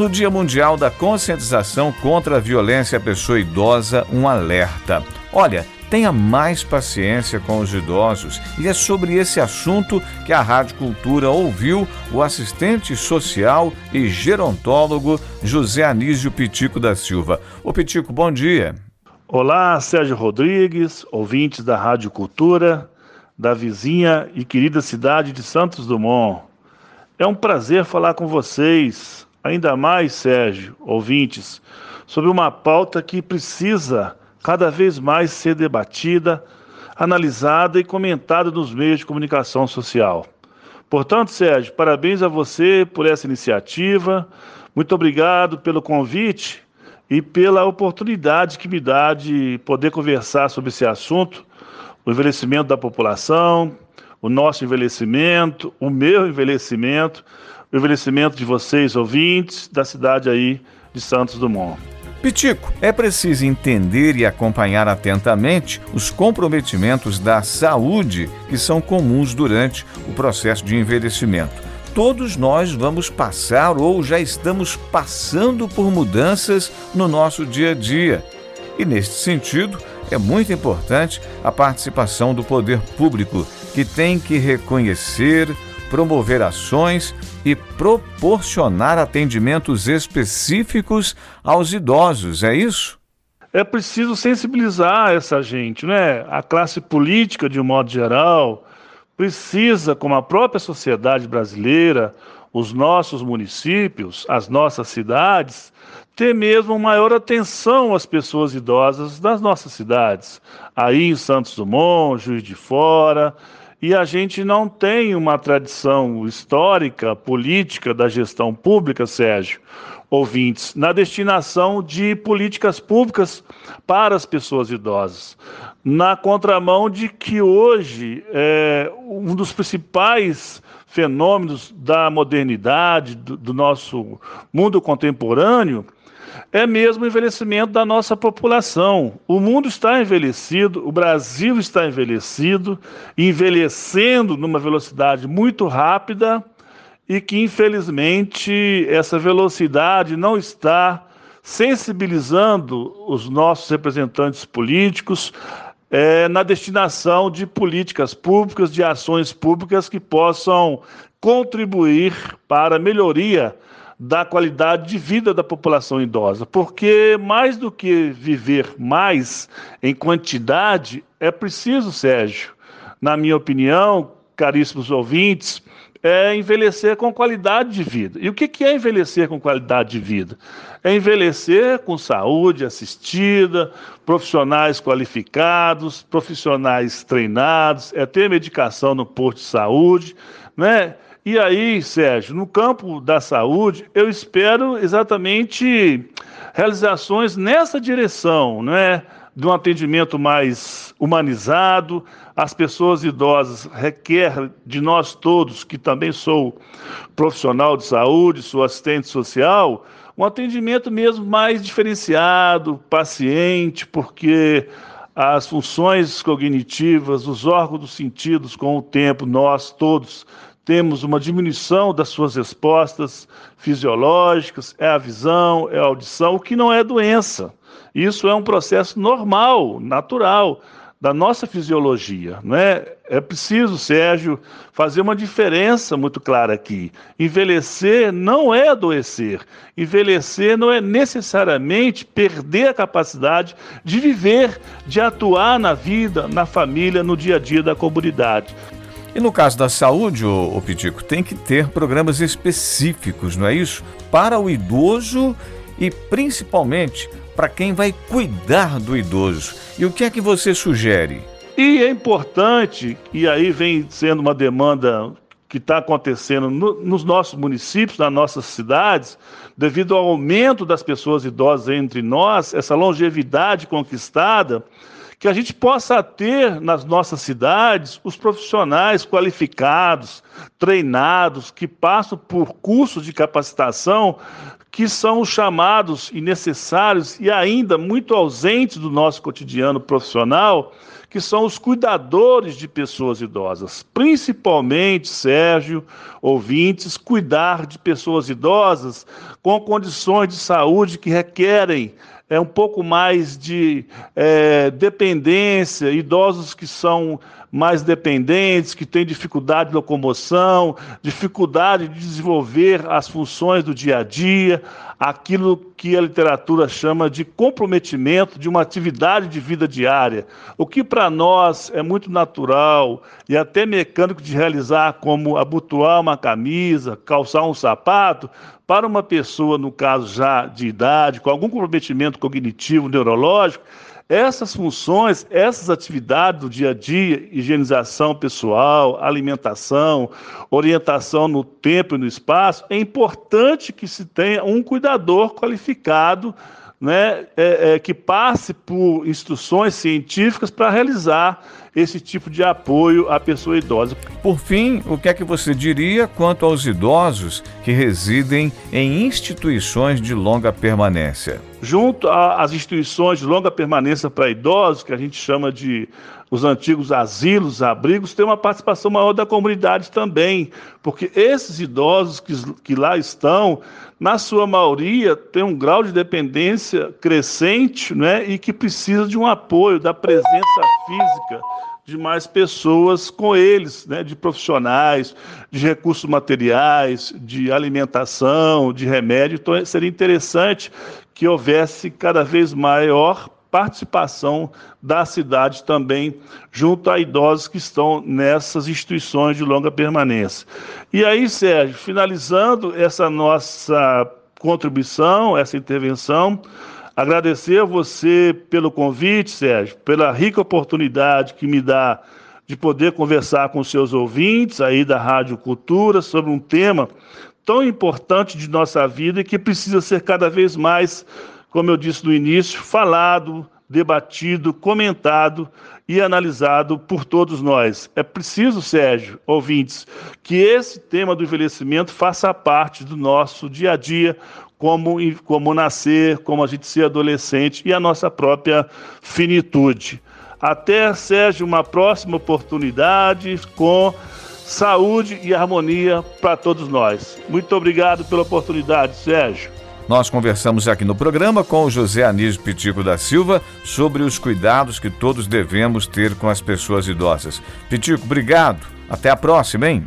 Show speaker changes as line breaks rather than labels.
No Dia Mundial da Conscientização contra a Violência à Pessoa Idosa, um alerta. Olha, tenha mais paciência com os idosos e é sobre esse assunto que a Rádio Cultura ouviu o assistente social e gerontólogo José Anísio Pitico da Silva. Ô Pitico, bom dia.
Olá, Sérgio Rodrigues, ouvintes da Rádio Cultura, da vizinha e querida cidade de Santos Dumont. É um prazer falar com vocês ainda mais, Sérgio, ouvintes, sobre uma pauta que precisa cada vez mais ser debatida, analisada e comentada nos meios de comunicação social. Portanto, Sérgio, parabéns a você por essa iniciativa. Muito obrigado pelo convite e pela oportunidade que me dá de poder conversar sobre esse assunto, o envelhecimento da população, o nosso envelhecimento, o meu envelhecimento o envelhecimento de vocês, ouvintes, da cidade aí de Santos Dumont.
Pitico, é preciso entender e acompanhar atentamente os comprometimentos da saúde que são comuns durante o processo de envelhecimento. Todos nós vamos passar ou já estamos passando por mudanças no nosso dia a dia. E neste sentido, é muito importante a participação do poder público, que tem que reconhecer, promover ações e proporcionar atendimentos específicos aos idosos, é isso?
É preciso sensibilizar essa gente, né? A classe política, de um modo geral, precisa, como a própria sociedade brasileira, os nossos municípios, as nossas cidades, ter mesmo maior atenção às pessoas idosas das nossas cidades. Aí em Santos Dumont, Juiz de Fora, e a gente não tem uma tradição histórica, política da gestão pública, Sérgio, ouvintes, na destinação de políticas públicas para as pessoas idosas. Na contramão de que hoje é, um dos principais fenômenos da modernidade, do, do nosso mundo contemporâneo, é mesmo o envelhecimento da nossa população. O mundo está envelhecido, o Brasil está envelhecido, envelhecendo numa velocidade muito rápida e que, infelizmente, essa velocidade não está sensibilizando os nossos representantes políticos é, na destinação de políticas públicas, de ações públicas que possam contribuir para a melhoria da qualidade de vida da população idosa, porque mais do que viver mais em quantidade, é preciso, Sérgio, na minha opinião, caríssimos ouvintes, é envelhecer com qualidade de vida. E o que é envelhecer com qualidade de vida? É envelhecer com saúde assistida, profissionais qualificados, profissionais treinados, é ter medicação no posto de saúde, né? E aí, Sérgio, no campo da saúde, eu espero exatamente realizações nessa direção, não é? De um atendimento mais humanizado. As pessoas idosas requer de nós todos, que também sou profissional de saúde, sou assistente social, um atendimento mesmo mais diferenciado, paciente, porque as funções cognitivas, os órgãos dos sentidos, com o tempo, nós todos temos uma diminuição das suas respostas fisiológicas, é a visão, é a audição, o que não é doença. Isso é um processo normal, natural da nossa fisiologia, não é? É preciso, Sérgio, fazer uma diferença muito clara aqui. Envelhecer não é adoecer. Envelhecer não é necessariamente perder a capacidade de viver, de atuar na vida, na família, no dia a dia da comunidade.
E no caso da saúde, o, o Pitico, tem que ter programas específicos, não é isso? Para o idoso e principalmente para quem vai cuidar do idoso. E o que é que você sugere?
E é importante, e aí vem sendo uma demanda que está acontecendo no, nos nossos municípios, nas nossas cidades, devido ao aumento das pessoas idosas entre nós, essa longevidade conquistada, que a gente possa ter nas nossas cidades os profissionais qualificados, treinados, que passam por cursos de capacitação que são os chamados e necessários e ainda muito ausentes do nosso cotidiano profissional, que são os cuidadores de pessoas idosas. Principalmente, Sérgio, ouvintes, cuidar de pessoas idosas com condições de saúde que requerem é, um pouco mais de é, dependência, idosos que são mais dependentes, que têm dificuldade de locomoção, dificuldade de desenvolver as funções do dia a dia, aquilo que a literatura chama de comprometimento de uma atividade de vida diária. O que para nós é muito natural e até mecânico de realizar, como abotoar uma camisa, calçar um sapato, para uma pessoa, no caso já de idade, com algum comprometimento cognitivo, neurológico, essas funções, essas atividades do dia a dia, higienização pessoal, alimentação, orientação no tempo e no espaço, é importante que se tenha um cuidador qualificado né, é, é, que passe por instruções científicas para realizar esse tipo de apoio à pessoa idosa.
Por fim, o que é que você diria quanto aos idosos que residem em instituições de longa permanência?
Junto às instituições de longa permanência para idosos, que a gente chama de os antigos asilos, abrigos, tem uma participação maior da comunidade também, porque esses idosos que, que lá estão, na sua maioria, têm um grau de dependência crescente né, e que precisa de um apoio, da presença física de mais pessoas com eles, né, de profissionais, de recursos materiais, de alimentação, de remédio. Então, seria interessante que houvesse cada vez maior participação da cidade também junto a idosos que estão nessas instituições de longa permanência. E aí, Sérgio, finalizando essa nossa contribuição, essa intervenção, agradecer a você pelo convite, Sérgio, pela rica oportunidade que me dá de poder conversar com seus ouvintes aí da Rádio Cultura sobre um tema tão importante de nossa vida e que precisa ser cada vez mais como eu disse no início, falado, debatido, comentado e analisado por todos nós. É preciso, Sérgio, ouvintes, que esse tema do envelhecimento faça parte do nosso dia a dia, como, como nascer, como a gente ser adolescente e a nossa própria finitude. Até, Sérgio, uma próxima oportunidade com saúde e harmonia para todos nós. Muito obrigado pela oportunidade, Sérgio.
Nós conversamos aqui no programa com o José Anísio Pitico da Silva sobre os cuidados que todos devemos ter com as pessoas idosas. Pitico, obrigado. Até a próxima, hein?